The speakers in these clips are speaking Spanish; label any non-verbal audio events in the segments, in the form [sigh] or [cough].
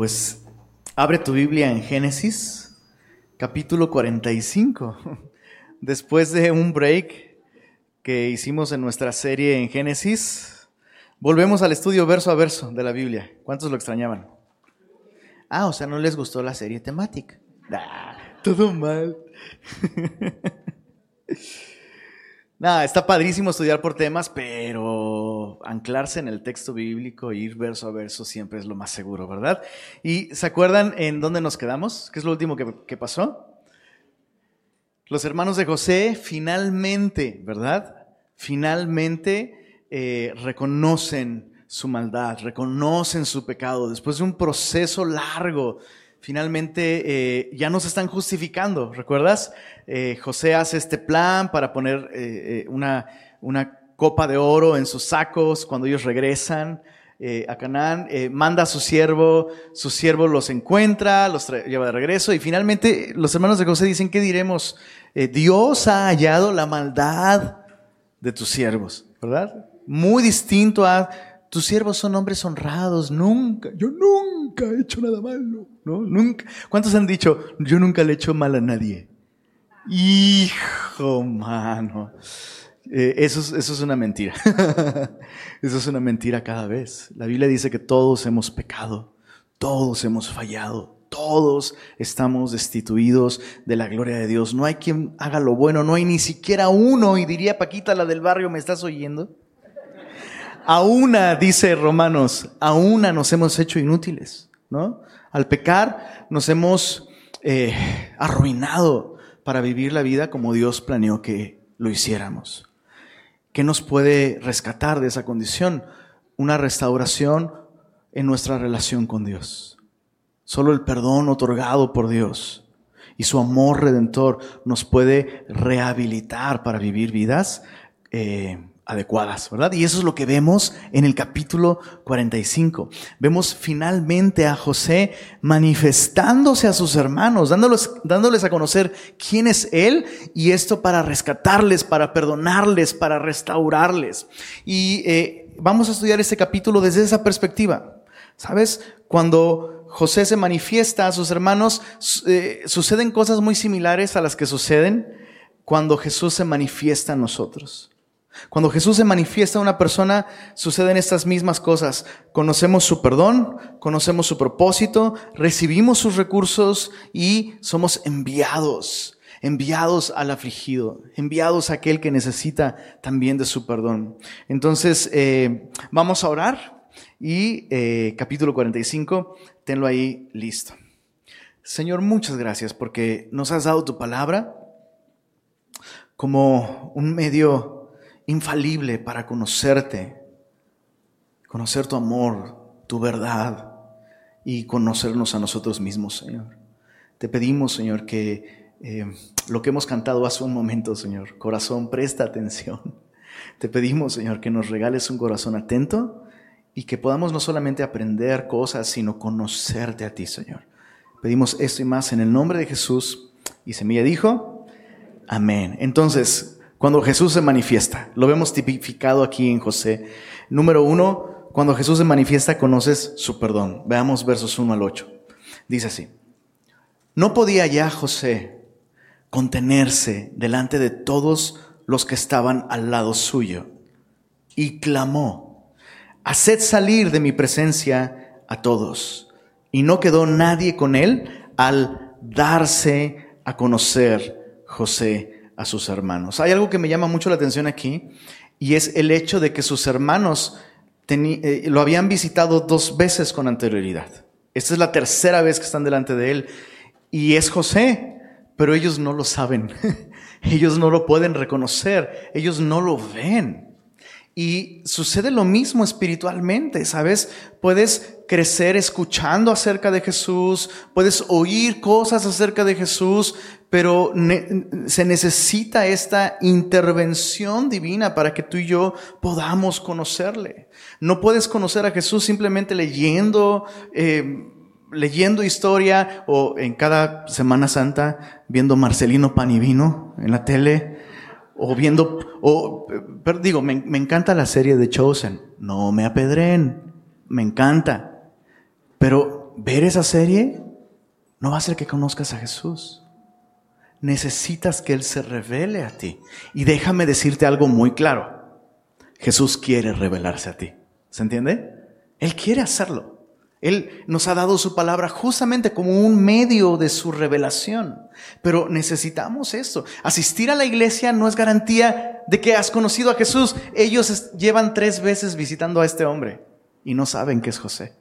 pues abre tu Biblia en Génesis, capítulo 45. [laughs] Después de un break que hicimos en nuestra serie en Génesis, volvemos al estudio verso a verso de la Biblia. ¿Cuántos lo extrañaban? Ah, o sea, no les gustó la serie temática. Todo mal. [laughs] Nada, está padrísimo estudiar por temas, pero anclarse en el texto bíblico ir verso a verso siempre es lo más seguro, ¿verdad? ¿Y se acuerdan en dónde nos quedamos? ¿Qué es lo último que, pasó? Los hermanos de José finalmente, ¿verdad? Finalmente eh, reconocen su maldad, reconocen su pecado después de un proceso largo finalmente eh, ya no se están justificando, ¿recuerdas? Eh, José hace este plan para poner eh, una, una, copa de oro en sus sacos cuando ellos regresan a Canaán, manda a su siervo, su siervo los encuentra, los lleva de regreso y finalmente los hermanos de José dicen, ¿qué diremos? Dios ha hallado la maldad de tus siervos, ¿verdad? Muy distinto a tus siervos son hombres honrados, nunca, yo nunca he hecho nada malo, ¿no? Nunca. ¿Cuántos han dicho, yo nunca le he hecho mal a nadie? Hijo, mano. Eh, eso, es, eso es una mentira. [laughs] eso es una mentira cada vez. La Biblia dice que todos hemos pecado, todos hemos fallado, todos estamos destituidos de la gloria de Dios. No hay quien haga lo bueno, no hay ni siquiera uno. Y diría Paquita, la del barrio, ¿me estás oyendo? A una, dice Romanos, a una nos hemos hecho inútiles, ¿no? Al pecar nos hemos eh, arruinado para vivir la vida como Dios planeó que lo hiciéramos. ¿Qué nos puede rescatar de esa condición? Una restauración en nuestra relación con Dios. Solo el perdón otorgado por Dios y su amor redentor nos puede rehabilitar para vivir vidas eh, adecuadas, ¿verdad? Y eso es lo que vemos en el capítulo 45. Vemos finalmente a José manifestándose a sus hermanos, dándoles, dándoles a conocer quién es Él y esto para rescatarles, para perdonarles, para restaurarles. Y eh, vamos a estudiar este capítulo desde esa perspectiva. ¿Sabes? Cuando José se manifiesta a sus hermanos, eh, suceden cosas muy similares a las que suceden cuando Jesús se manifiesta a nosotros. Cuando Jesús se manifiesta a una persona, suceden estas mismas cosas. Conocemos su perdón, conocemos su propósito, recibimos sus recursos y somos enviados, enviados al afligido, enviados a aquel que necesita también de su perdón. Entonces, eh, vamos a orar y eh, capítulo 45, tenlo ahí listo. Señor, muchas gracias porque nos has dado tu palabra como un medio infalible para conocerte, conocer tu amor, tu verdad y conocernos a nosotros mismos, Señor. Te pedimos, Señor, que eh, lo que hemos cantado hace un momento, Señor, corazón, presta atención. Te pedimos, Señor, que nos regales un corazón atento y que podamos no solamente aprender cosas, sino conocerte a ti, Señor. Pedimos esto y más en el nombre de Jesús. Y Semilla dijo, amén. Entonces, cuando Jesús se manifiesta. Lo vemos tipificado aquí en José. Número uno, cuando Jesús se manifiesta, conoces su perdón. Veamos versos 1 al 8. Dice así, no podía ya José contenerse delante de todos los que estaban al lado suyo y clamó, haced salir de mi presencia a todos. Y no quedó nadie con él al darse a conocer José a sus hermanos. Hay algo que me llama mucho la atención aquí y es el hecho de que sus hermanos eh, lo habían visitado dos veces con anterioridad. Esta es la tercera vez que están delante de él y es José, pero ellos no lo saben, [laughs] ellos no lo pueden reconocer, ellos no lo ven. Y sucede lo mismo espiritualmente, ¿sabes? Puedes crecer escuchando acerca de Jesús, puedes oír cosas acerca de Jesús, pero se necesita esta intervención divina para que tú y yo podamos conocerle. No puedes conocer a Jesús simplemente leyendo, eh, leyendo historia o en cada Semana Santa viendo Marcelino Pan y Vino en la tele o viendo, o, digo, me, encanta la serie de Chosen. No me apedren, me encanta. Pero Pero ver esa serie no va a hacer que conozcas a Jesús. Necesitas que Él se revele a ti. Y déjame decirte algo muy claro. Jesús quiere revelarse a ti. ¿Se entiende? Él quiere hacerlo. Él nos ha dado su palabra justamente como un medio de su revelación. Pero necesitamos esto. Asistir a la iglesia no es garantía de que has conocido a Jesús. Ellos llevan tres veces visitando a este hombre y no saben que es José.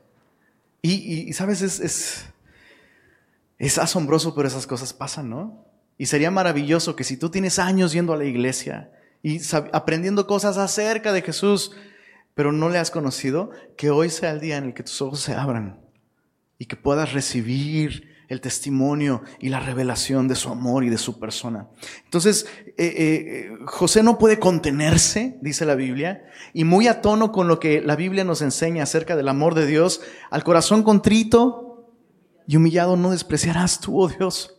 Y, sabes, es, es, es asombroso, pero esas cosas pasan, ¿no? Y sería maravilloso que si tú tienes años yendo a la iglesia y aprendiendo cosas acerca de Jesús, pero no le has conocido, que hoy sea el día en el que tus ojos se abran y que puedas recibir el testimonio y la revelación de su amor y de su persona. Entonces, eh, eh, José no puede contenerse, dice la Biblia, y muy a tono con lo que la Biblia nos enseña acerca del amor de Dios, al corazón contrito y humillado no despreciarás tú, oh Dios.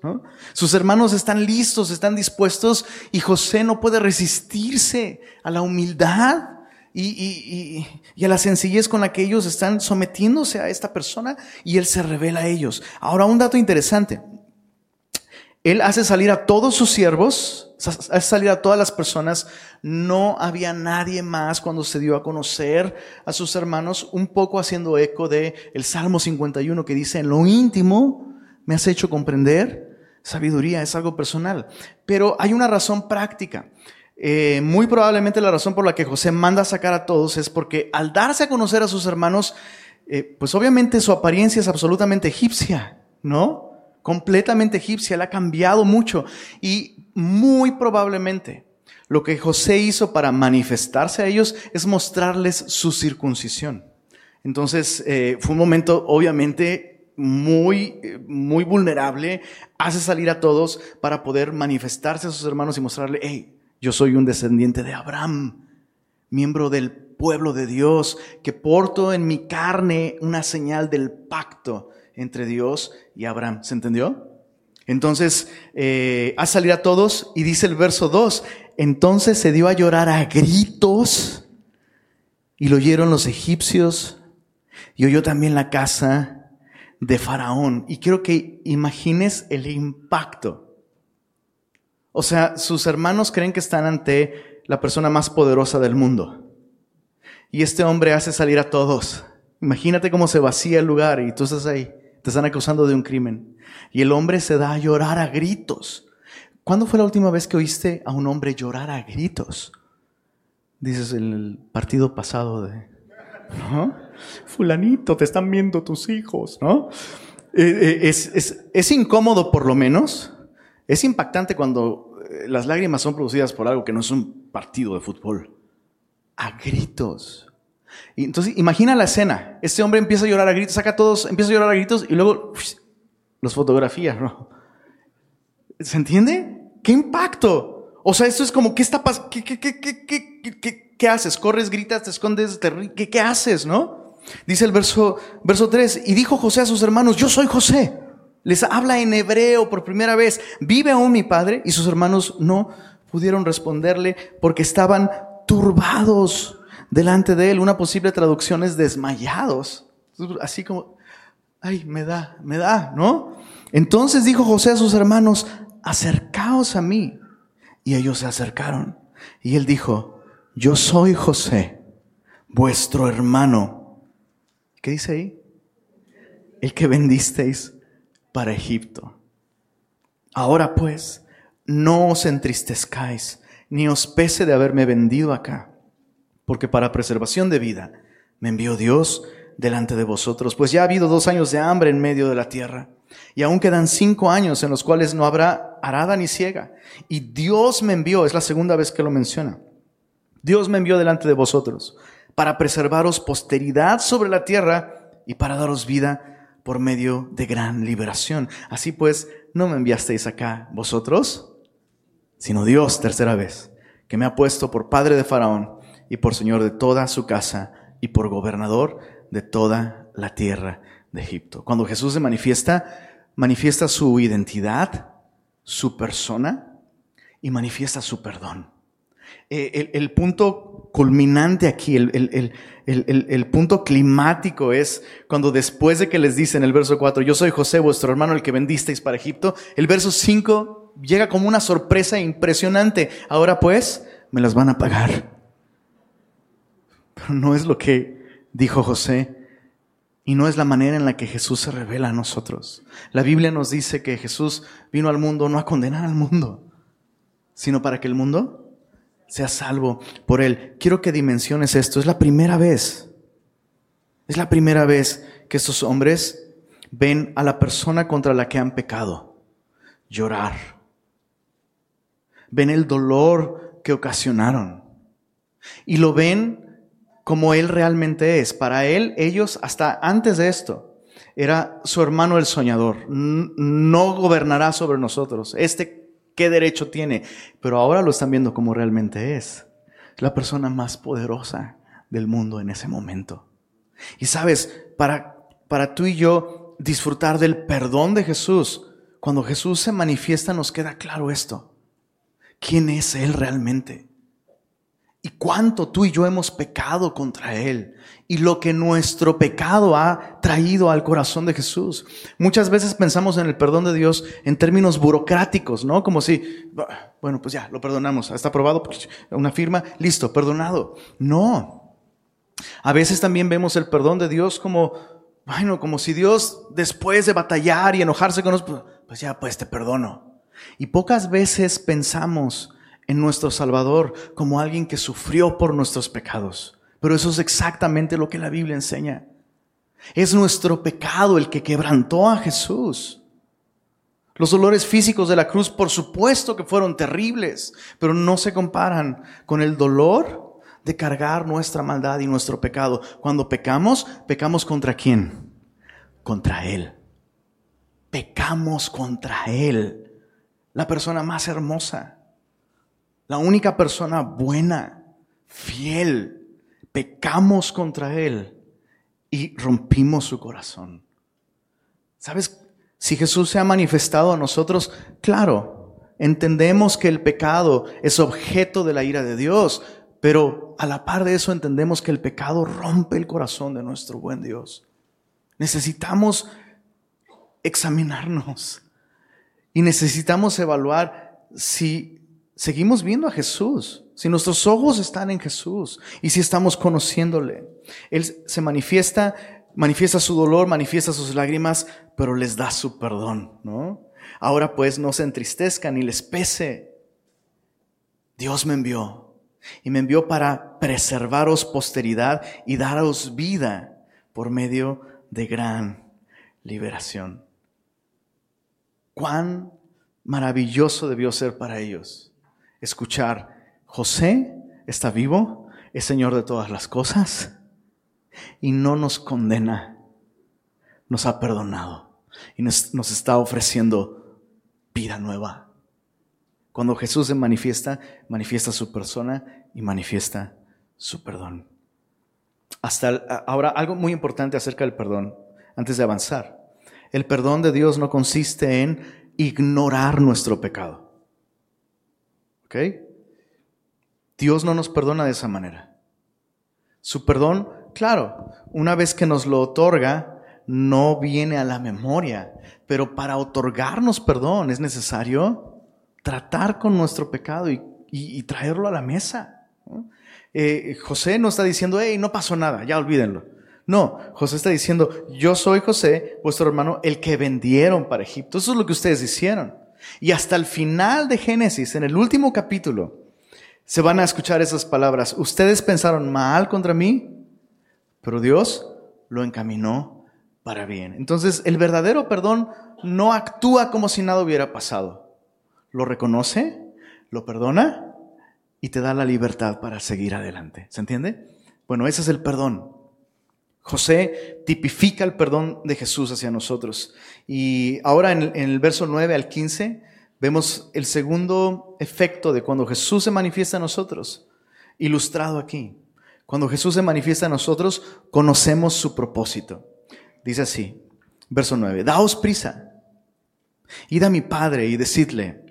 Sus hermanos están listos, están dispuestos, y José no puede resistirse a la humildad y, a la sencillez con la que ellos están sometiéndose a esta persona y Él se revela a ellos. Ahora, un dato interesante. Él hace salir a todos sus siervos, hace salir a todas las personas. No había nadie más cuando se dio a conocer a sus hermanos, un poco haciendo eco de el Salmo 51 que dice, en lo íntimo me has hecho comprender. Sabiduría es algo personal. Pero hay una razón práctica. Eh, muy probablemente la razón por la que José manda a sacar a todos es porque al darse a conocer a sus hermanos, eh, pues obviamente su apariencia es absolutamente egipcia, ¿no? Completamente egipcia, él ha cambiado mucho y muy probablemente lo que José hizo para manifestarse a ellos es mostrarles su circuncisión. Entonces eh, fue un momento obviamente muy, muy vulnerable, hace salir a todos para poder manifestarse a sus hermanos y mostrarle, hey, yo soy un descendiente de Abraham, miembro del pueblo de Dios, que porto en mi carne una señal del pacto entre Dios y Abraham. ¿Se entendió? Entonces, eh, a salir a todos y dice el verso 2, entonces se dio a llorar a gritos y lo oyeron los egipcios y oyó también la casa de Faraón. Y quiero que imagines el impacto o sea, sus hermanos creen que están ante la persona más poderosa del mundo. Y este hombre hace salir a todos. Imagínate cómo se vacía el lugar y tú estás ahí. Te están acusando de un crimen. Y el hombre se da a llorar a gritos. ¿Cuándo fue la última vez que oíste a un hombre llorar a gritos? Dices en el partido pasado de... Fulanito, te están viendo tus hijos, ¿no? Eh, eh, es, incómodo por lo menos, es impactante cuando las lágrimas son producidas por algo que no es un partido de fútbol. A gritos. Entonces, imagina la escena. Este hombre empieza a llorar a gritos, saca a todos, empieza a llorar a gritos y luego los fotografía, ¿no? ¿Se entiende? ¿Qué impacto? O sea, esto es como, ¿qué está pasando? ¿Qué, qué, qué, qué, haces? ¿Corres, gritas, te escondes? Te... ¿Qué, ¿Qué haces, no? Dice el verso, verso 3, y dijo José a sus hermanos, yo soy José. Les habla en hebreo por primera vez. ¿Vive aún mi padre? Y sus hermanos no pudieron responderle porque estaban turbados delante de él. Una posible traducción es desmayados. Así como, ay, me da, me da, ¿no? Entonces dijo José a sus hermanos, acercaos a mí. Y ellos se acercaron. Y él dijo, yo soy José, vuestro hermano. ¿Qué dice ahí? El que vendisteis para Egipto. Ahora pues, no os entristezcáis, ni os pese de haberme vendido acá, porque para preservación de vida me envió Dios delante de vosotros, pues ya ha habido dos años de hambre en medio de la tierra, y aún quedan cinco años en los cuales no habrá arada ni ciega. Y Dios me envió, es la segunda vez que lo menciona, Dios me envió delante de vosotros para preservaros posteridad sobre la tierra y para daros vida por medio de gran liberación. Así pues, no me enviasteis acá vosotros, sino Dios, tercera vez, que me ha puesto por padre de Faraón y por señor de toda su casa y por gobernador de toda la tierra de Egipto. Cuando Jesús se manifiesta, manifiesta su identidad, su persona y manifiesta su perdón. Eh, el, punto culminante aquí, el, punto climático es cuando después de que les dice en el verso 4, yo soy José, vuestro hermano, el que vendisteis para Egipto, el verso 5 llega como una sorpresa impresionante. Ahora pues, me las van a pagar. Pero no es lo que dijo José y no es la manera en la que Jesús se revela a nosotros. La Biblia nos dice que Jesús vino al mundo no a condenar al mundo, sino para que el mundo sea salvo por él. Quiero que dimensiones esto. Es la primera vez, es la primera vez que estos hombres ven a la persona contra la que han pecado llorar. Ven el dolor que ocasionaron. Y lo ven como él realmente es. Para él, ellos, hasta antes de esto, era su hermano el soñador. No gobernará sobre nosotros. Este qué derecho tiene, pero ahora lo están viendo como realmente es. La persona más poderosa del mundo en ese momento. Y sabes, para, para tú y yo disfrutar del perdón de Jesús, cuando Jesús se manifiesta nos queda claro esto. ¿Quién es Él realmente? Cuánto tú y yo hemos pecado contra Él y lo que nuestro pecado ha traído al corazón de Jesús. Muchas veces pensamos en el perdón de Dios en términos burocráticos, ¿no? Como si, bueno, pues ya, lo perdonamos, está aprobado, pues, una firma, listo, perdonado. No. A veces también vemos el perdón de Dios como, bueno, como si Dios después de batallar y enojarse con nosotros, pues ya, pues te perdono. Y pocas veces pensamos, en nuestro Salvador como alguien que sufrió por nuestros pecados. Pero eso es exactamente lo que la Biblia enseña. Es nuestro pecado el que quebrantó a Jesús. Los dolores físicos de la cruz, por supuesto que fueron terribles, pero no se comparan con el dolor de cargar nuestra maldad y nuestro pecado. Cuando pecamos, pecamos contra quién? Contra Él. Pecamos contra Él, la persona más hermosa la única persona buena, fiel, pecamos contra Él y rompimos su corazón. ¿Sabes? Si Jesús se ha manifestado a nosotros, claro, entendemos que el pecado es objeto de la ira de Dios, pero a la par de eso entendemos que el pecado rompe el corazón de nuestro buen Dios. Necesitamos examinarnos y necesitamos evaluar si seguimos viendo a Jesús, si nuestros ojos están en Jesús y si estamos conociéndole. Él se manifiesta, manifiesta su dolor, manifiesta sus lágrimas, pero les da su perdón, ¿no? Ahora pues no se entristezcan ni les pese. Dios me envió y me envió para preservaros posteridad y daros vida por medio de gran liberación. Cuán maravilloso debió ser para ellos escuchar, José está vivo, es Señor de todas las cosas y no nos condena, nos ha perdonado y nos, está ofreciendo vida nueva. Cuando Jesús se manifiesta, manifiesta su persona y manifiesta su perdón. Hasta ahora, algo muy importante acerca del perdón, antes de avanzar. El perdón de Dios no consiste en ignorar nuestro pecado. ¿Ok? Dios no nos perdona de esa manera. Su perdón, claro, una vez que nos lo otorga, no viene a la memoria, pero para otorgarnos perdón es necesario tratar con nuestro pecado y, traerlo a la mesa. Eh, José no está diciendo, hey, no pasó nada, ya olvídenlo. No, José está diciendo, yo soy José, vuestro hermano, el que vendieron para Egipto. Eso es lo que ustedes hicieron. Y hasta el final de Génesis, en el último capítulo, se van a escuchar esas palabras. Ustedes pensaron mal contra mí, pero Dios lo encaminó para bien. Entonces, el verdadero perdón no actúa como si nada hubiera pasado. Lo reconoce, lo perdona y te da la libertad para seguir adelante. ¿Se entiende? Bueno, ese es el perdón. José tipifica el perdón de Jesús hacia nosotros. Y ahora en el, verso 9 al 15 vemos el segundo efecto de cuando Jesús se manifiesta a nosotros, ilustrado aquí. Cuando Jesús se manifiesta a nosotros, conocemos su propósito. Dice así, verso 9, daos prisa, id a mi padre y decidle,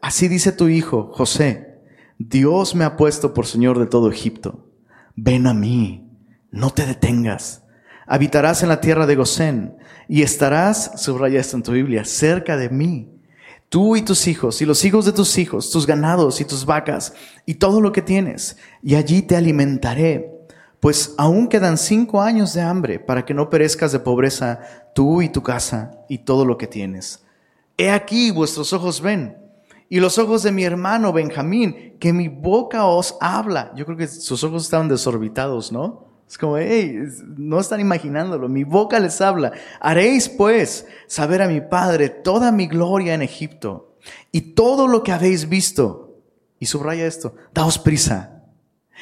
así dice tu hijo, José, Dios me ha puesto por Señor de todo Egipto. Ven a mí, no te detengas. Habitarás en la tierra de Gosén y estarás, subraya esto en tu Biblia, cerca de mí. Tú y tus hijos y los hijos de tus hijos, tus ganados y tus vacas y todo lo que tienes, y allí te alimentaré. Pues aún quedan cinco años de hambre para que no perezcas de pobreza tú y tu casa y todo lo que tienes. He aquí vuestros ojos ven y los ojos de mi hermano Benjamín, que mi boca os habla. Yo creo que sus ojos estaban desorbitados, ¿no? Es como, hey, no están imaginándolo, mi boca les habla. Haréis pues saber a mi Padre toda mi gloria en Egipto y todo lo que habéis visto. Y subraya esto, daos prisa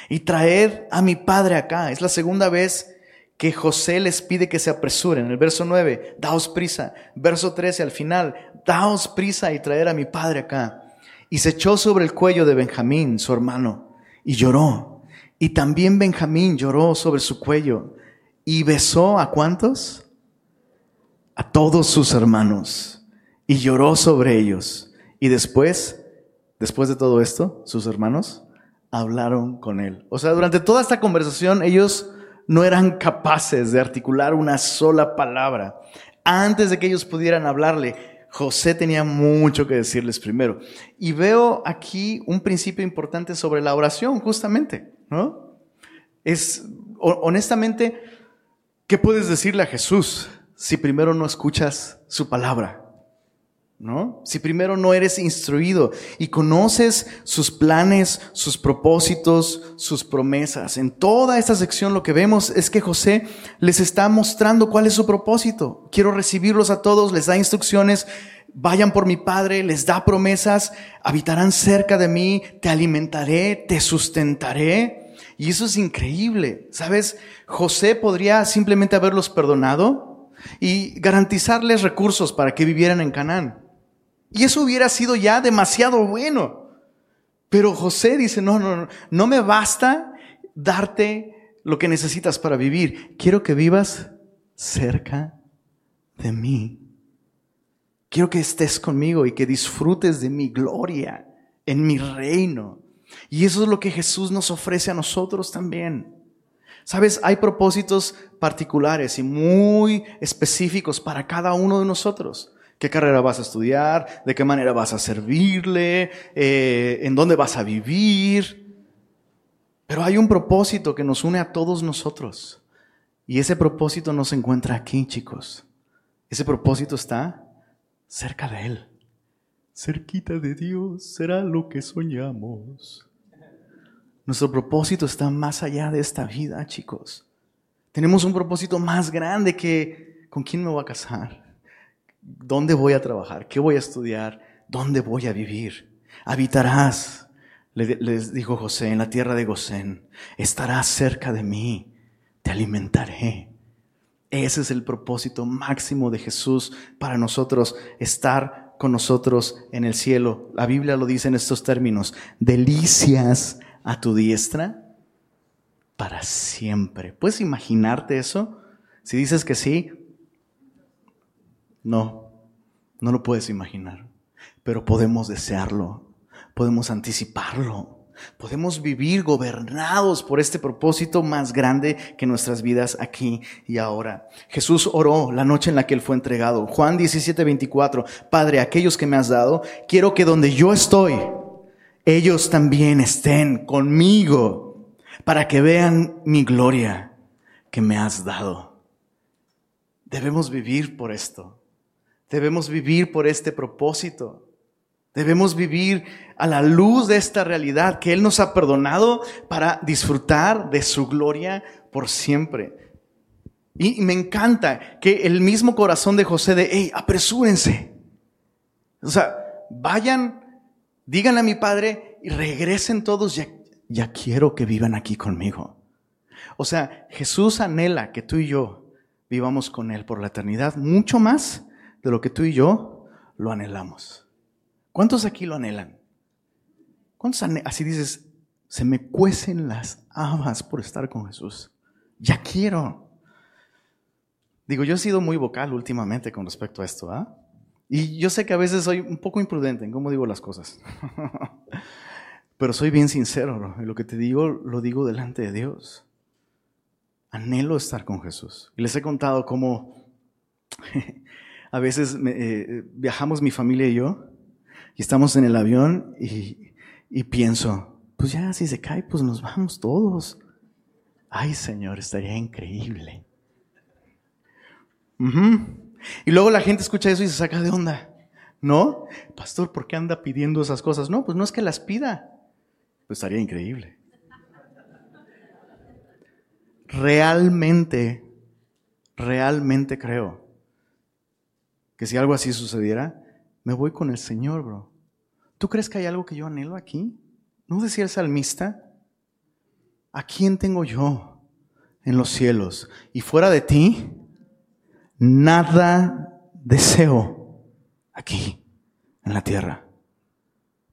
y traer a mi Padre acá. Es la segunda vez que José les pide que se apresuren. En el verso 9, daos prisa. Verso 13 al final, daos prisa y traer a mi Padre acá. Y se echó sobre el cuello de Benjamín, su hermano, y lloró. Y también Benjamín lloró sobre su cuello y besó a cuántos? A todos sus hermanos y lloró sobre ellos. Y después, después de todo esto, sus hermanos hablaron con él. O sea, durante toda esta conversación ellos no eran capaces de articular una sola palabra. Antes de que ellos pudieran hablarle, José tenía mucho que decirles primero. Y veo aquí un principio importante sobre la oración, justamente. ¿No? Es, honestamente, ¿qué puedes decirle a Jesús si primero no escuchas su palabra? ¿No? Si primero no eres instruido y conoces sus planes, sus propósitos, sus promesas. En toda esta sección lo que vemos es que José les está mostrando cuál es su propósito. Quiero recibirlos a todos, les da instrucciones, vayan por mi Padre, les da promesas, habitarán cerca de mí, te alimentaré, te sustentaré. Y eso es increíble. ¿Sabes? José podría simplemente haberlos perdonado y garantizarles recursos para que vivieran en Canaán. Y eso hubiera sido ya demasiado bueno. Pero José dice, no, no, no, no me basta darte lo que necesitas para vivir. Quiero que vivas cerca de mí. Quiero que estés conmigo y que disfrutes de mi gloria en mi reino. Y eso es lo que Jesús nos ofrece a nosotros también. Sabes, hay propósitos particulares y muy específicos para cada uno de nosotros. ¿Qué carrera vas a estudiar? ¿De qué manera vas a servirle? Eh, ¿En dónde vas a vivir? Pero hay un propósito que nos une a todos nosotros. Y ese propósito no se encuentra aquí, chicos. Ese propósito está cerca de Él cerquita de Dios será lo que soñamos. Nuestro propósito está más allá de esta vida, chicos. Tenemos un propósito más grande que con quién me voy a casar, dónde voy a trabajar, qué voy a estudiar, dónde voy a vivir. Habitarás, les dijo José, en la tierra de Gosén. Estarás cerca de mí, te alimentaré. Ese es el propósito máximo de Jesús para nosotros, estar con nosotros en el cielo. La Biblia lo dice en estos términos, delicias a tu diestra para siempre. ¿Puedes imaginarte eso? Si dices que sí, no, no lo puedes imaginar, pero podemos desearlo, podemos anticiparlo. Podemos vivir gobernados por este propósito más grande que nuestras vidas aquí y ahora. Jesús oró la noche en la que Él fue entregado. Juan 17, 24. Padre, aquellos que me has dado, quiero que donde yo estoy, ellos también estén conmigo para que vean mi gloria que me has dado. Debemos vivir por esto. Debemos vivir por este propósito. Debemos vivir a la luz de esta realidad que Él nos ha perdonado para disfrutar de su gloria por siempre. Y me encanta que el mismo corazón de José de, hey, apresúrense. O sea, vayan, díganle a mi padre y regresen todos, ya, ya quiero que vivan aquí conmigo. O sea, Jesús anhela que tú y yo vivamos con Él por la eternidad, mucho más de lo que tú y yo lo anhelamos. ¿Cuántos aquí lo anhelan? ¿Cuántos así dices, se me cuecen las habas por estar con Jesús? Ya quiero. Digo, yo he sido muy vocal últimamente con respecto a esto, ¿ah? Y yo sé que a veces soy un poco imprudente en cómo digo las cosas. [laughs] Pero soy bien sincero, bro. Lo que te digo, lo digo delante de Dios. Anhelo estar con Jesús. Y les he contado cómo [laughs] a veces eh, viajamos mi familia y yo, y estamos en el avión y, y pienso, pues ya si se cae, pues nos vamos todos. Ay Señor, estaría increíble. Y luego la gente escucha eso y se saca de onda. ¿No? Pastor, ¿por qué anda pidiendo esas cosas? No, pues no es que las pida. Pues estaría increíble. Realmente, realmente creo que si algo así sucediera, me voy con el Señor, bro. ¿Tú crees que hay algo que yo anhelo aquí? ¿No decía el salmista? ¿A quién tengo yo en los cielos? Y fuera de ti, nada deseo aquí, en la tierra.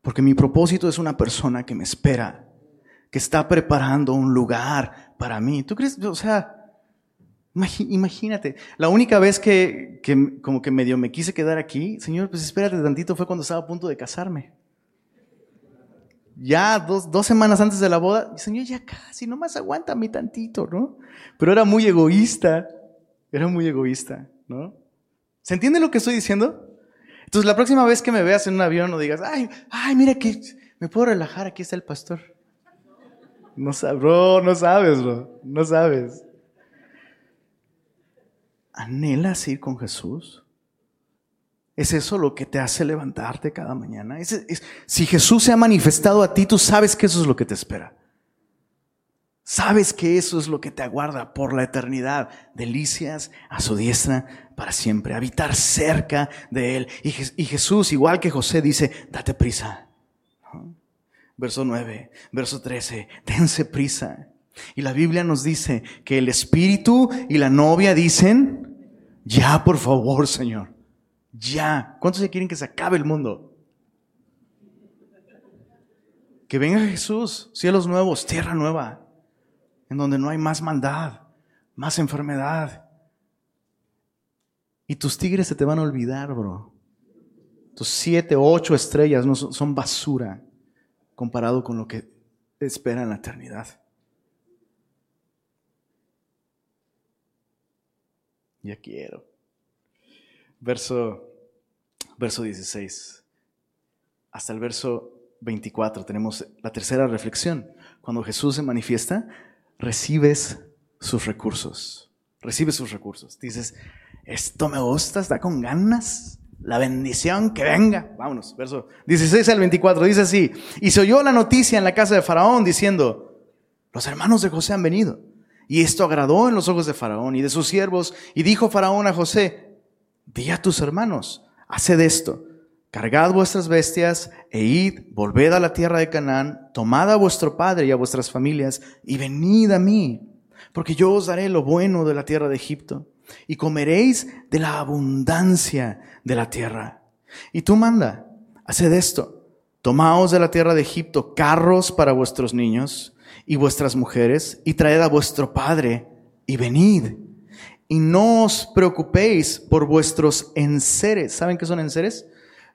Porque mi propósito es una persona que me espera, que está preparando un lugar para mí. ¿Tú crees? O sea, imagínate, la única vez que, que como que medio me quise quedar aquí, Señor, pues espérate tantito, fue cuando estaba a punto de casarme ya dos, dos, semanas antes de la boda, Señor, ya casi, nomás aguántame tantito, ¿no? Pero era muy egoísta, era muy egoísta, ¿no? ¿Se entiende lo que estoy diciendo? Entonces, la próxima vez que me veas en un avión, no digas, ay, ay, mira que me puedo relajar, aquí está el pastor. No bro, no sabes, bro, no sabes. ¿Anhelas ir con Jesús? ¿Es eso lo que te hace levantarte cada mañana? si Jesús se ha manifestado a ti, tú sabes que eso es lo que te espera. Sabes que eso es lo que te aguarda por la eternidad. Delicias a su diestra para siempre. Habitar cerca de Él. Y, Jesús, igual que José, dice, date prisa. Verso 9, verso 13, dense prisa. Y la Biblia nos dice que el Espíritu y la novia dicen, ya por favor, Señor. Ya. ¿Cuántos se quieren que se acabe el mundo? Que venga Jesús, cielos nuevos, tierra nueva, en donde no hay más maldad, más enfermedad. Y tus tigres se te van a olvidar, bro. Tus siete, ocho estrellas no son basura comparado con lo que espera en la eternidad. Ya quiero verso, verso 16 hasta el verso 24 tenemos la tercera reflexión. Cuando Jesús se manifiesta, recibes sus recursos. Recibes sus recursos. Dices, esto me gusta, está con ganas. La bendición que venga. Vámonos, verso 16 al 24. Dice así, y se oyó la noticia en la casa de Faraón diciendo, los hermanos de José han venido. Y esto agradó en los ojos de Faraón y de sus siervos. Y dijo Faraón a José, Di a tus hermanos, haced esto, cargad vuestras bestias e id, volved a la tierra de Canaán, tomad a vuestro padre y a vuestras familias y venid a mí, porque yo os daré lo bueno de la tierra de Egipto y comeréis de la abundancia de la tierra. Y tú manda, haced esto, tomaos de la tierra de Egipto carros para vuestros niños y vuestras mujeres y traed a vuestro padre y venid y no os preocupéis por vuestros enseres. ¿Saben qué son enseres?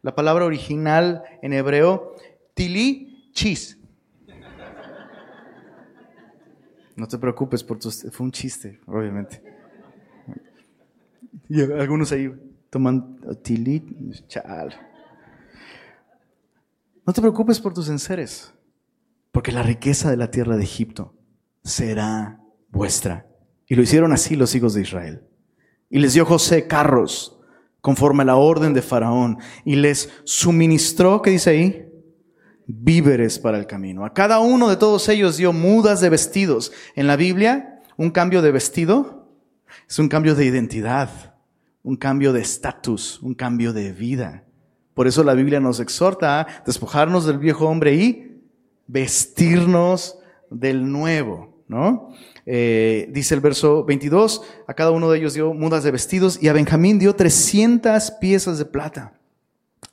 La palabra original en hebreo, tili chis. No te preocupes por tus... Fue un chiste, obviamente. Y algunos ahí toman tili, chal. No te preocupes por tus enseres, porque la riqueza de la tierra de Egipto será vuestra. Y lo hicieron así los hijos de Israel. Y les dio José carros conforme a la orden de Faraón y les suministró, ¿qué dice ahí? Víveres para el camino. A cada uno de todos ellos dio mudas de vestidos. En la Biblia, un cambio de vestido es un cambio de identidad, un cambio de estatus, un cambio de vida. Por eso la Biblia nos exhorta a despojarnos del viejo hombre y vestirnos del nuevo, ¿no? Eh, dice el verso 22, a cada uno de ellos dio mudas de vestidos y a Benjamín dio 300 piezas de plata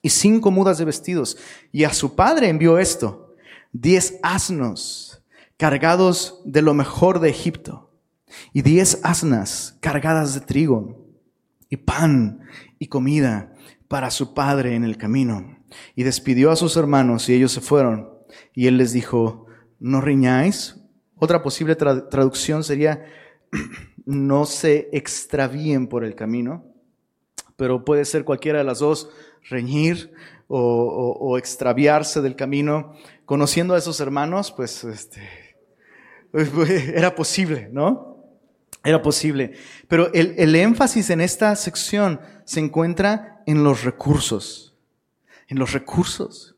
y cinco mudas de vestidos. Y a su padre envió esto, 10 asnos cargados de lo mejor de Egipto y 10 asnas cargadas de trigo y pan y comida para su padre en el camino. Y despidió a sus hermanos y ellos se fueron. Y él les dijo, no riñáis. Otra posible traducción sería, [clears throat] no se extravíen por el camino, pero puede ser cualquiera de las dos, reñir o, extraviarse del camino. Conociendo a esos hermanos, pues este, [laughs] era posible, ¿no? Era posible. Pero el, el énfasis en esta sección se encuentra en los recursos. En los recursos.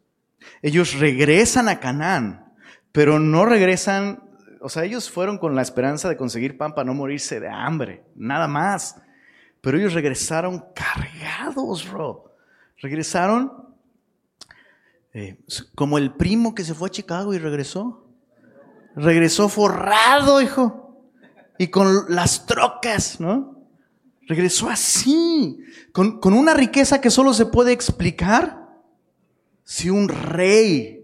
Ellos regresan a Canaán, pero no regresan, o sea, ellos fueron con la esperanza de conseguir pan para no morirse de hambre, nada más. Pero ellos regresaron cargados, bro. Regresaron eh, como el primo que se fue a Chicago y regresó. Regresó forrado, hijo y con las trocas, ¿no? Regresó así, con, con una riqueza que solo se puede explicar si un rey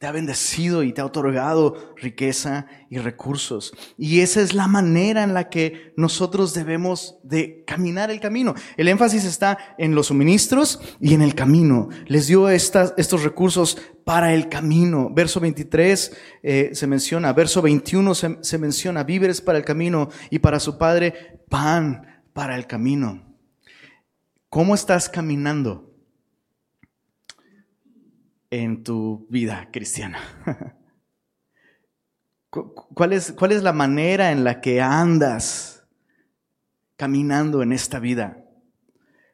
te ha bendecido y te ha otorgado riqueza y recursos. Y esa es la manera en la que nosotros debemos de caminar el camino. El énfasis está en los suministros y en el camino. Les dio estos recursos para el camino. Verso 23 eh, se menciona, verso 21 se, se menciona víveres para el camino y para su padre pan para el camino. ¿Cómo estás caminando? En tu vida cristiana? [laughs] ¿Cuál es, ¿Cuál es la manera en la que andas caminando en esta vida?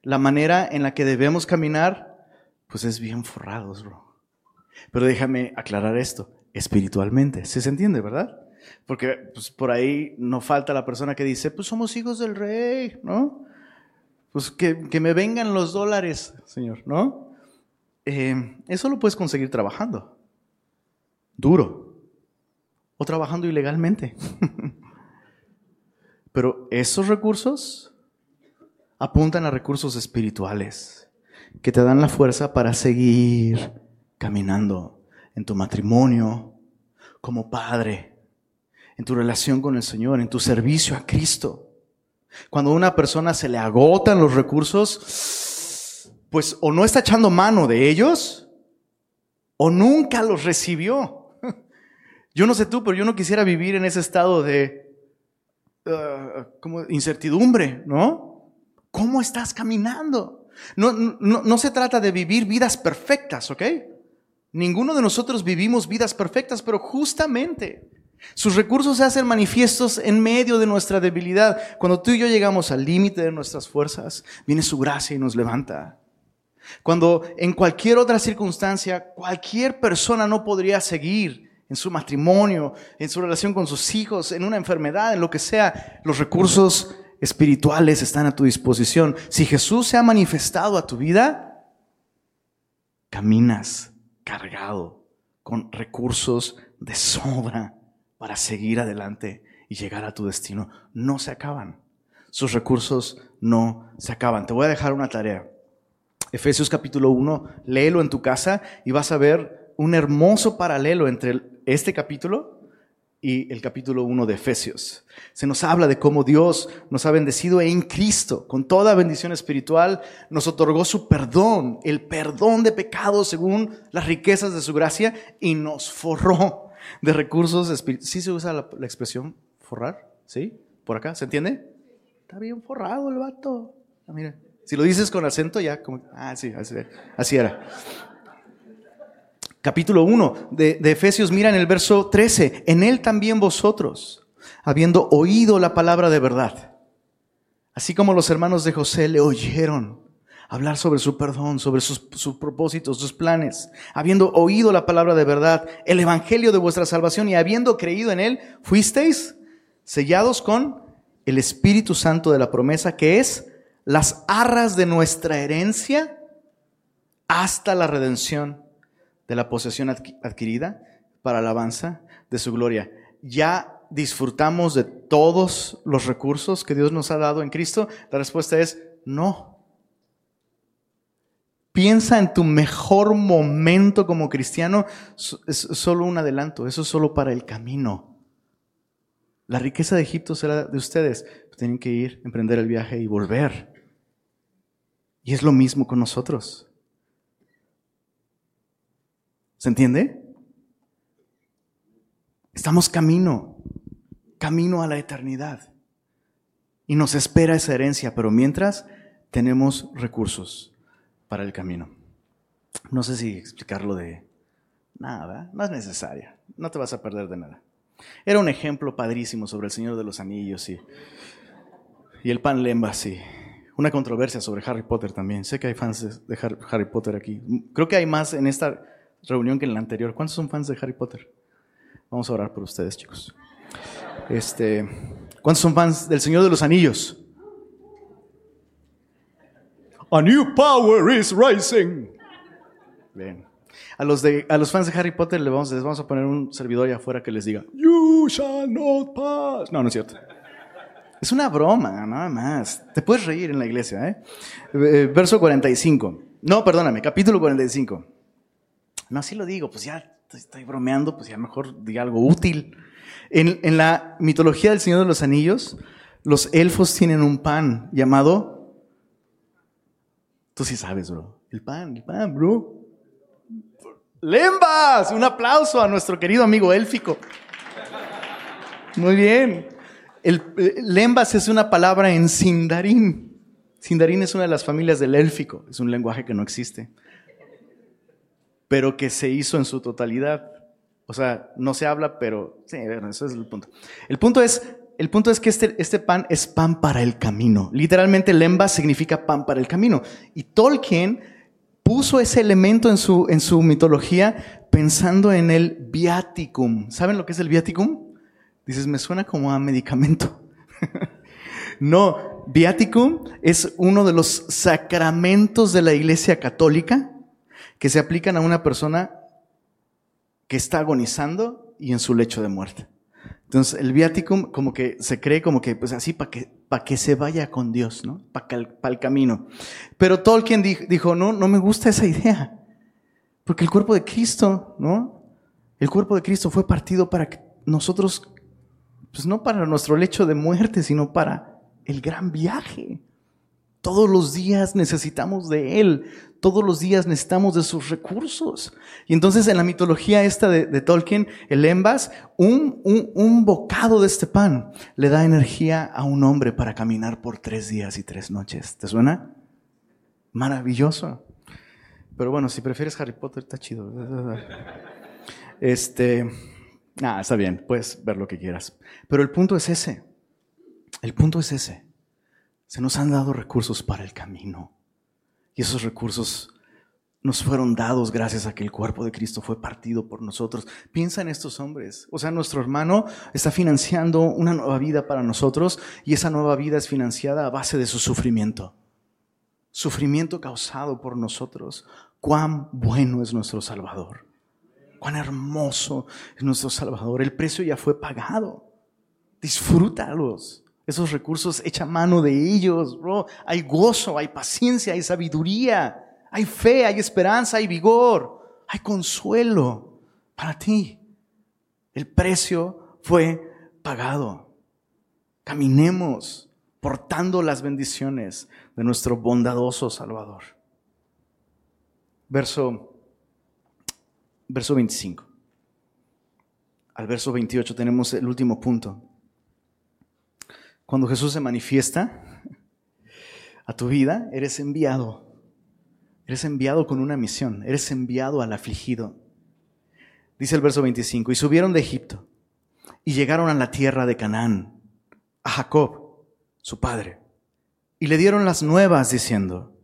La manera en la que debemos caminar, pues es bien forrados, bro. Pero déjame aclarar esto, espiritualmente. ¿Sí se entiende, verdad? Porque pues, por ahí no falta la persona que dice, pues somos hijos del rey, ¿no? Pues que, que me vengan los dólares, Señor, ¿no? Eh, eso lo puedes conseguir trabajando, duro, o trabajando ilegalmente. [laughs] Pero esos recursos apuntan a recursos espirituales que te dan la fuerza para seguir caminando en tu matrimonio, como padre, en tu relación con el Señor, en tu servicio a Cristo. Cuando a una persona se le agotan los recursos, pues o no está echando mano de ellos o nunca los recibió. [laughs] Yo no sé tú, pero yo no quisiera vivir en ese estado de como incertidumbre, ¿no? ¿Cómo estás caminando? No, no, no se trata de vivir vidas perfectas, ¿ok? Ninguno de nosotros vivimos vidas perfectas, pero justamente sus recursos se hacen manifiestos en medio de nuestra debilidad. Cuando tú y yo llegamos al límite de nuestras fuerzas, viene su gracia y nos levanta. Cuando en cualquier otra circunstancia, cualquier persona no podría seguir en su matrimonio, en su relación con sus hijos, en una enfermedad, en lo que sea, los recursos espirituales están a tu disposición. Si Jesús se ha manifestado a tu vida, caminas cargado con recursos de sobra para seguir adelante y llegar a tu destino. No se acaban. Sus recursos no se acaban. Te voy a dejar una tarea. Efesios capítulo 1, léelo en tu casa y vas a ver un hermoso paralelo entre este capítulo y el capítulo 1 de Efesios. Se nos habla de cómo Dios nos ha bendecido en Cristo, con toda bendición espiritual, nos otorgó su perdón, el perdón de pecados según las riquezas de su gracia y nos forró de recursos espirituales. ¿Sí se usa la, expresión forrar? ¿Sí? ¿Por acá? ¿Se entiende? Está bien forrado el vato. Ah, mira. Si lo dices con acento, ya como, ah, sí, así, era. Capítulo 1 de, de Efesios, mira en el verso 13, en él también vosotros, habiendo oído la palabra de verdad, así como los hermanos de José le oyeron hablar sobre su perdón, sobre sus, sus, propósitos, sus planes, habiendo oído la palabra de verdad, el evangelio de vuestra salvación y habiendo creído en él, fuisteis sellados con el Espíritu Santo de la promesa que es las arras de nuestra herencia hasta la redención de la posesión adquirida para alabanza de su gloria. Ya disfrutamos de todos los recursos que Dios nos ha dado en Cristo. La respuesta es no. Piensa en tu mejor momento como cristiano, es solo un adelanto, eso es solo para el camino. La riqueza de Egipto será de ustedes, tienen que ir, emprender el viaje y volver. Y es lo mismo con nosotros. ¿Se entiende? Estamos camino, camino a la eternidad. Y nos espera esa herencia, pero mientras tenemos recursos para el camino. No sé si explicarlo de nada, no es necesaria, no te vas a perder de nada. Era un ejemplo padrísimo sobre el Señor de los Anillos y, y el pan lemba, sí. Una controversia sobre Harry Potter también. Sé que hay fans de Harry Potter aquí. Creo que hay más en esta reunión que en la anterior. ¿Cuántos son fans de Harry Potter? Vamos a orar por ustedes, chicos. Este, ¿Cuántos son fans del Señor de los Anillos? A new power is rising. Bien. A los, fans de Harry Potter les vamos, les vamos a poner un servidor allá afuera que les diga, You shall not pass. No, no es cierto. Es una broma, nada más. Te puedes reír en la iglesia, ¿eh? eh verso 45. No, perdóname, capítulo 45. No, así lo digo, pues ya estoy bromeando, pues ya mejor diga algo útil. En, en la mitología del Señor de los Anillos, los elfos tienen un pan llamado... Tú sí sabes, bro. El pan, el pan, bro. Lembas, un aplauso a nuestro querido amigo élfico. Muy bien. El, eh, lembas es una palabra en sindarín. Sindarín es una de las familias del élfico, es un lenguaje que no existe, pero que se hizo en su totalidad. O sea, no se habla, pero sí, eso es el punto. El punto es, el punto es que este, este pan es pan para el camino. Literalmente, lembas significa pan para el camino. Y Tolkien puso ese elemento en su, en su mitología pensando en el viaticum. ¿Saben lo que es el viaticum? Dices, me suena como a medicamento. [laughs] no, viaticum es uno de los sacramentos de la Iglesia Católica que se aplican a una persona que está agonizando y en su lecho de muerte. Entonces, el viaticum como que se cree como que, pues así, para que, para que se vaya con Dios, ¿no? Para el camino. Pero Tolkien dijo, no, no me gusta esa idea. Porque el cuerpo de Cristo, ¿no? El cuerpo de Cristo fue partido para que nosotros, pues no para nuestro lecho de muerte, sino para el gran viaje. Todos los días necesitamos de Él, todos los días necesitamos de sus recursos. Y entonces en la mitología esta de, Tolkien, el Embas, un, un, bocado de este pan le da energía a un hombre para caminar por tres días y tres noches. ¿Te suena? Maravilloso. Pero bueno, si prefieres Harry Potter, está chido. [laughs] Este, ah, está bien, puedes ver lo que quieras. Pero el punto es ese. El punto es ese. Se nos han dado recursos para el camino. Y esos recursos nos fueron dados gracias a que el cuerpo de Cristo fue partido por nosotros. Piensa en estos hombres. O sea, nuestro hermano está financiando una nueva vida para nosotros y esa nueva vida es financiada a base de su sufrimiento. Sufrimiento causado por nosotros. Cuán bueno es nuestro Salvador. Cuán hermoso es nuestro Salvador. El precio ya fue pagado. Disfrútalos. Esos recursos, echa mano de ellos, bro. Hay gozo, hay paciencia, hay sabiduría, hay fe, hay esperanza, hay vigor, hay consuelo para ti. El precio fue pagado. Caminemos portando las bendiciones de nuestro bondadoso Salvador. Verso, verso 25. Al verso 28 tenemos el último punto. Cuando Jesús se manifiesta a tu vida, eres enviado. Eres enviado con una misión. Eres enviado al afligido. Dice el verso 25, y subieron de Egipto y llegaron a la tierra de Canaán, a Jacob, su padre, y le dieron las nuevas diciendo,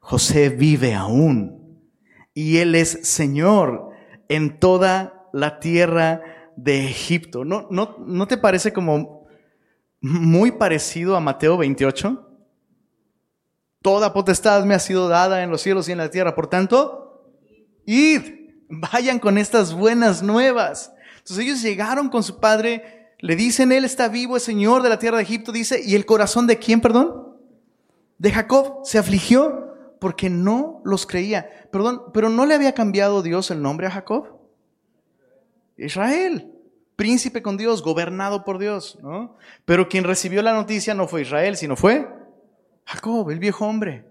José vive aún y él es Señor en toda la tierra de Egipto. ¿No, no, ¿No te parece como muy parecido a Mateo 28. Toda potestad me ha sido dada en los cielos y en la tierra. Por tanto, id, vayan con estas buenas nuevas. Entonces ellos llegaron con su padre, le dicen, Él está vivo, es Señor de la tierra de Egipto, dice, ¿y el corazón de quién, perdón? De Jacob se afligió porque no los creía. Perdón, pero ¿no le había cambiado Dios el nombre a Jacob? Israel príncipe con Dios, gobernado por Dios, ¿no? Pero quien recibió la noticia no fue Israel, sino fue Jacob, el viejo hombre.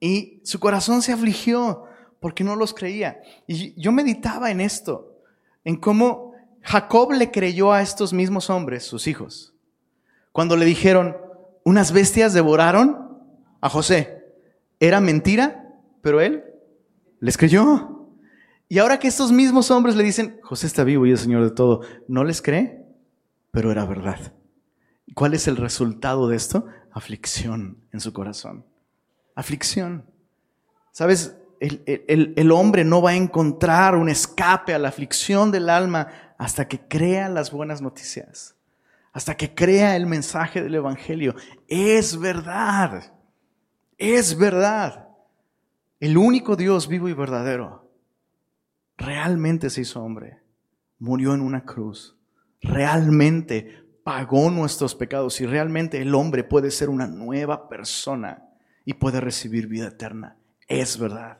Y su corazón se afligió porque no los creía. Y yo meditaba en esto, en cómo Jacob le creyó a estos mismos hombres, sus hijos, cuando le dijeron, unas bestias devoraron a José. Era mentira, pero él les creyó. Y ahora que estos mismos hombres le dicen, José está vivo y es Señor de todo, ¿no les cree? Pero era verdad. ¿Cuál es el resultado de esto? Aflicción en su corazón. Aflicción. ¿Sabes? El, el, hombre no va a encontrar un escape a la aflicción del alma hasta que crea las buenas noticias, hasta que crea el mensaje del Evangelio. Es verdad, es verdad. El único Dios vivo y verdadero realmente se hizo hombre, murió en una cruz, realmente pagó nuestros pecados y realmente el hombre puede ser una nueva persona y puede recibir vida eterna. Es verdad.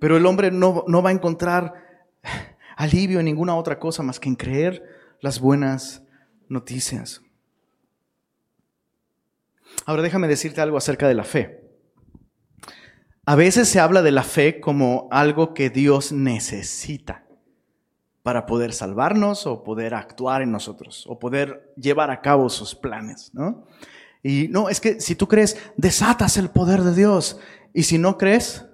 Pero el hombre no, va a encontrar alivio en ninguna otra cosa más que en creer las buenas noticias. Ahora déjame decirte algo acerca de la fe. A veces se habla de la fe como algo que Dios necesita para poder salvarnos o poder actuar en nosotros o poder llevar a cabo sus planes, ¿no? Y no, es que si tú crees, desatas el poder de Dios. Y si no crees,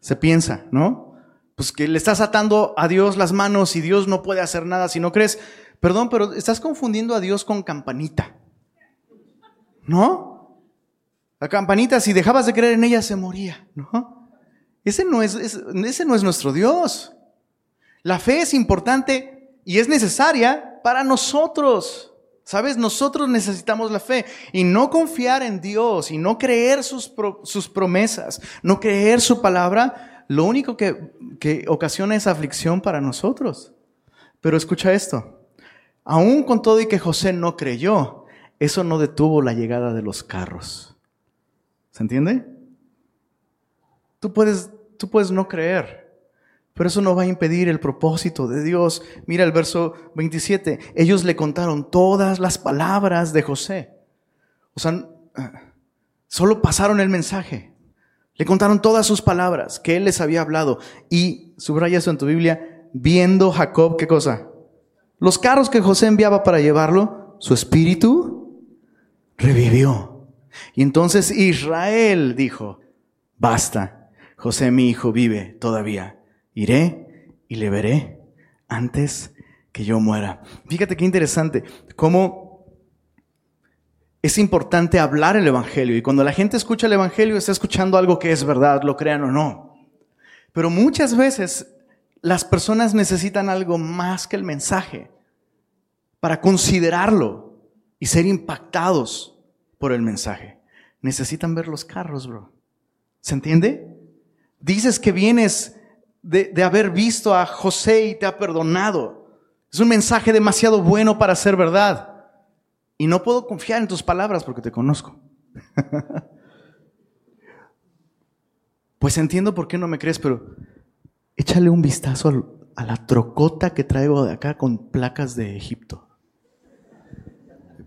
se piensa, ¿no? Pues que le estás atando a Dios las manos y Dios no puede hacer nada si no crees. Perdón, pero estás confundiendo a Dios con campanita. ¿No? La campanita, si dejabas de creer en ella, se moría. Ese no es, ese no es nuestro Dios. La fe es importante y es necesaria para nosotros. ¿Sabes? Nosotros necesitamos la fe y no confiar en Dios y no creer sus, sus promesas, no creer su palabra, lo único que, que ocasiona es aflicción para nosotros. Pero escucha esto, aún con todo y que José no creyó, eso no detuvo la llegada de los carros. ¿Se entiende? Tú puedes, tú puedes no creer, pero eso no va a impedir el propósito de Dios. Mira el verso 27. Ellos le contaron todas las palabras de José. O sea, solo pasaron el mensaje. Le contaron todas sus palabras que él les había hablado. Y subraya eso en tu Biblia, viendo Jacob, ¿qué cosa? Los carros que José enviaba para llevarlo, su espíritu revivió. Y entonces Israel dijo, basta, José mi hijo vive todavía iré y le veré antes que yo muera. Fíjate qué interesante, cómo es importante hablar el Evangelio. Y cuando la gente escucha el Evangelio, está escuchando algo que es verdad, lo crean o no. Pero muchas veces las personas necesitan algo más que el mensaje para considerarlo y ser impactados por el mensaje. Necesitan ver los carros, bro. ¿Se entiende? Dices que vienes de, haber visto a José y te ha perdonado. Es un mensaje demasiado bueno para ser verdad. Y no puedo confiar en tus palabras porque te conozco. [laughs] pues entiendo por qué no me crees, pero échale un vistazo a la trocota que traigo de acá con placas de Egipto.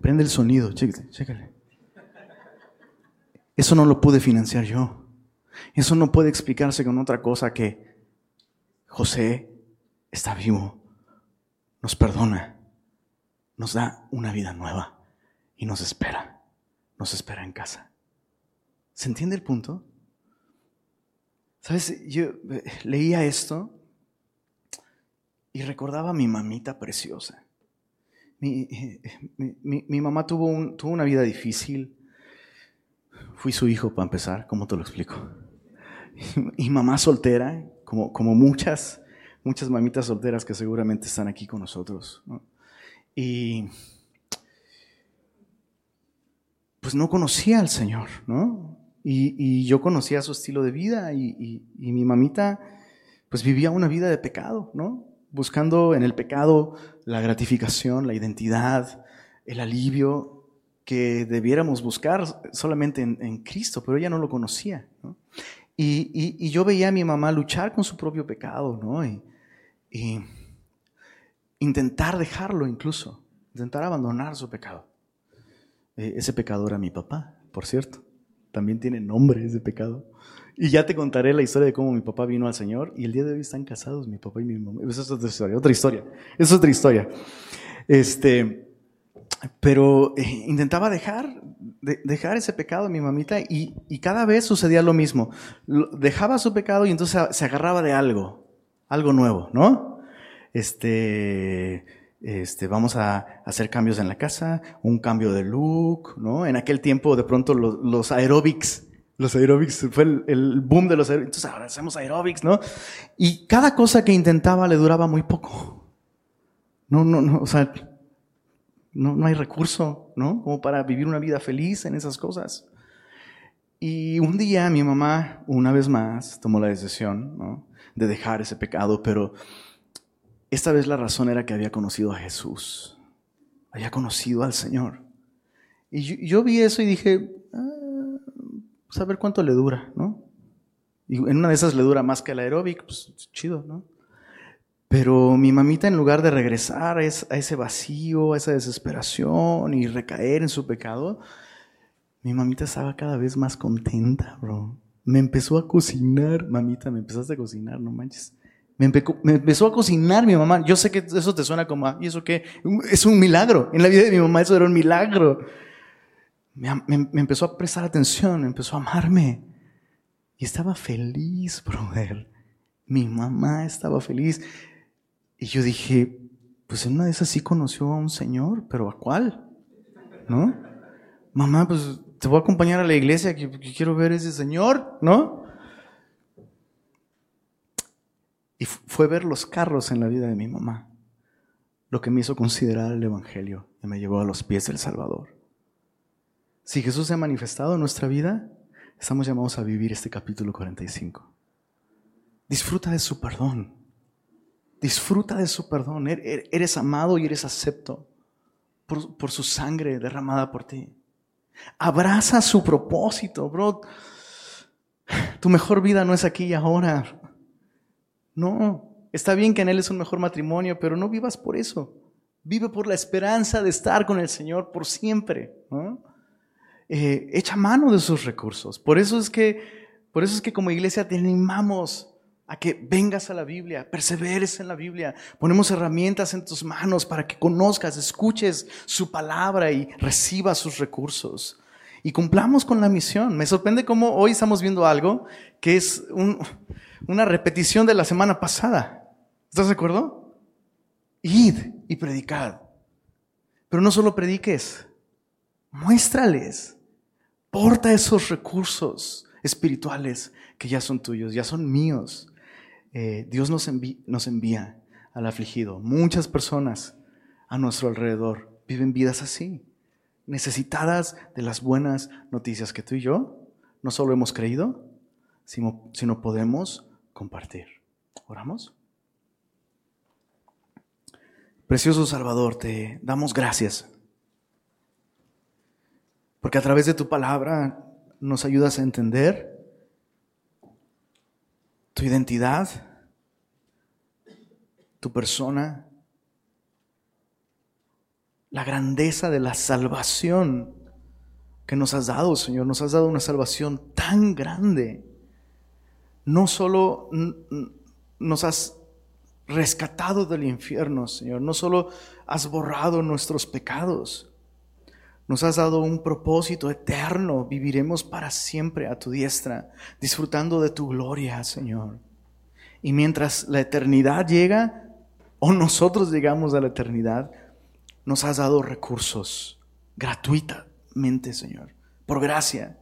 Prende el sonido, chécale, chécale. Eso no lo pude financiar yo. Eso no puede explicarse con otra cosa que José está vivo, nos perdona, nos da una vida nueva y nos espera, nos espera en casa. ¿Se entiende el punto? Sabes, yo eh, leía esto y recordaba a mi mamita preciosa. Mi, mamá tuvo, tuvo una vida difícil. Fui su hijo para empezar, ¿cómo te lo explico? Y mamá soltera, como, muchas, muchas mamitas solteras que seguramente están aquí con nosotros. Y pues no conocía al Señor, ¿no? Y, yo conocía su estilo de vida y, y, mi mamita pues vivía una vida de pecado, ¿no? Buscando en el pecado la gratificación, la identidad, el alivio que debiéramos buscar solamente en, Cristo, pero ella no lo conocía, ¿no? Y, yo veía a mi mamá luchar con su propio pecado, ¿no? Y, intentar dejarlo incluso, intentar abandonar su pecado. E, ese pecado era mi papá, por cierto. también tiene nombre ese pecado. Y ya te contaré la historia de cómo mi papá vino al Señor y el día de hoy están casados, mi papá y mi mamá. Esa es otra historia, otra historia. Es otra historia. Este, pero eh, intentaba dejar, dejar ese pecado de mi mamita y, cada vez sucedía lo mismo. Dejaba su pecado y entonces se agarraba de algo, algo nuevo, ¿no? Este, este, vamos a hacer cambios en la casa, un cambio de look, ¿no? En aquel tiempo de pronto los, los aerobics, los aerobics, fue el, el, boom de los aerobics, entonces ahora hacemos aerobics, ¿no? Y cada cosa que intentaba le duraba muy poco. No, no, no, o sea, no, no hay recurso, ¿no? Como para vivir una vida feliz en esas cosas. Y un día mi mamá, una vez más, tomó la decisión, ¿no? De dejar ese pecado, pero esta vez la razón era que había conocido a Jesús, había conocido al Señor. Y yo, vi eso y dije, ah, pues a ver cuánto le dura, ¿no? Y en una de esas le dura más que el aeróbic, pues chido, ¿no? Pero mi mamita, en lugar de regresar a ese vacío, a esa desesperación y recaer en su pecado, mi mamita estaba cada vez más contenta, bro. Me empezó a cocinar, mamita, me empezaste a cocinar, no manches. Me, empezó a cocinar mi mamá. Yo sé que eso te suena como, ¿y eso qué? Es un milagro. En la vida de mi mamá eso era un milagro. Me, me empezó a prestar atención, empezó a amarme. Y estaba feliz, brother. Mi mamá estaba feliz. Y yo dije, pues en una de esas sí conoció a un señor, pero ¿a cuál? ¿No? Mamá, pues te voy a acompañar a la iglesia, que, quiero ver a ese señor, ¿no? Y fue ver los carros en la vida de mi mamá lo que me hizo considerar el Evangelio y me llevó a los pies del Salvador. Si Jesús se ha manifestado en nuestra vida, estamos llamados a vivir este capítulo 45. Disfruta de su perdón. Disfruta de su perdón. Er, er, eres amado y eres acepto por, su sangre derramada por ti. Abraza su propósito, bro. Tu mejor vida no es aquí y ahora. No, está bien que en Él es un mejor matrimonio, pero no vivas por eso. Vive por la esperanza de estar con el Señor por siempre. Eh, echa mano de sus recursos. Por eso es que, por eso es que como iglesia te animamos a que vengas a la Biblia, perseveres en la Biblia, ponemos herramientas en tus manos para que conozcas, escuches su palabra y recibas sus recursos. Y cumplamos con la misión. Me sorprende cómo hoy estamos viendo algo que es un, una repetición de la semana pasada. ¿Estás de acuerdo? Id y predicad. Pero no solo prediques, muéstrales, porta esos recursos espirituales que ya son tuyos, ya son míos. Eh, Dios nos, envía al afligido. Muchas personas a nuestro alrededor viven vidas así, necesitadas de las buenas noticias que tú y yo no solo hemos creído, sino, sino podemos compartir. ¿Oramos? Precioso Salvador, te damos gracias. Porque a través de tu palabra nos ayudas a entender tu identidad, tu persona, la grandeza de la salvación que nos has dado, Señor. Nos has dado una salvación tan grande no solo nos has rescatado del infierno, Señor, no solo has borrado nuestros pecados, nos has dado un propósito eterno, viviremos para siempre a tu diestra, disfrutando de tu gloria, Señor. Y mientras la eternidad llega, o nosotros llegamos a la eternidad, nos has dado recursos gratuitamente, Señor, por gracia.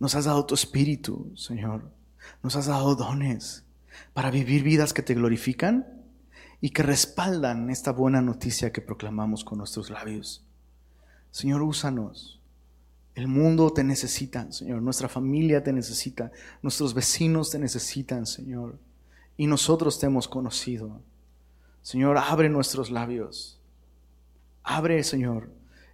Nos has dado tu espíritu, Señor nos has dado dones para vivir vidas que te glorifican y que respaldan esta buena noticia que proclamamos con nuestros labios. Señor, úsanos. El mundo te necesita, Señor. Nuestra familia te necesita. Nuestros vecinos te necesitan, Señor. Y nosotros te hemos conocido. Señor, abre nuestros labios. Abre, Señor,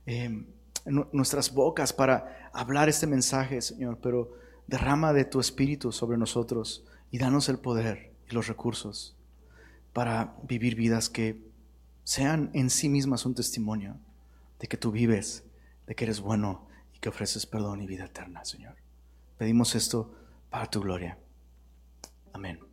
eh, nuestras bocas para hablar este mensaje, Señor. Pero derrama de tu espíritu sobre nosotros y danos el poder y los recursos para vivir vidas que sean en sí mismas un testimonio de que tú vives, de que eres bueno y que ofreces perdón y vida eterna, Señor. Pedimos esto para tu gloria. Amén.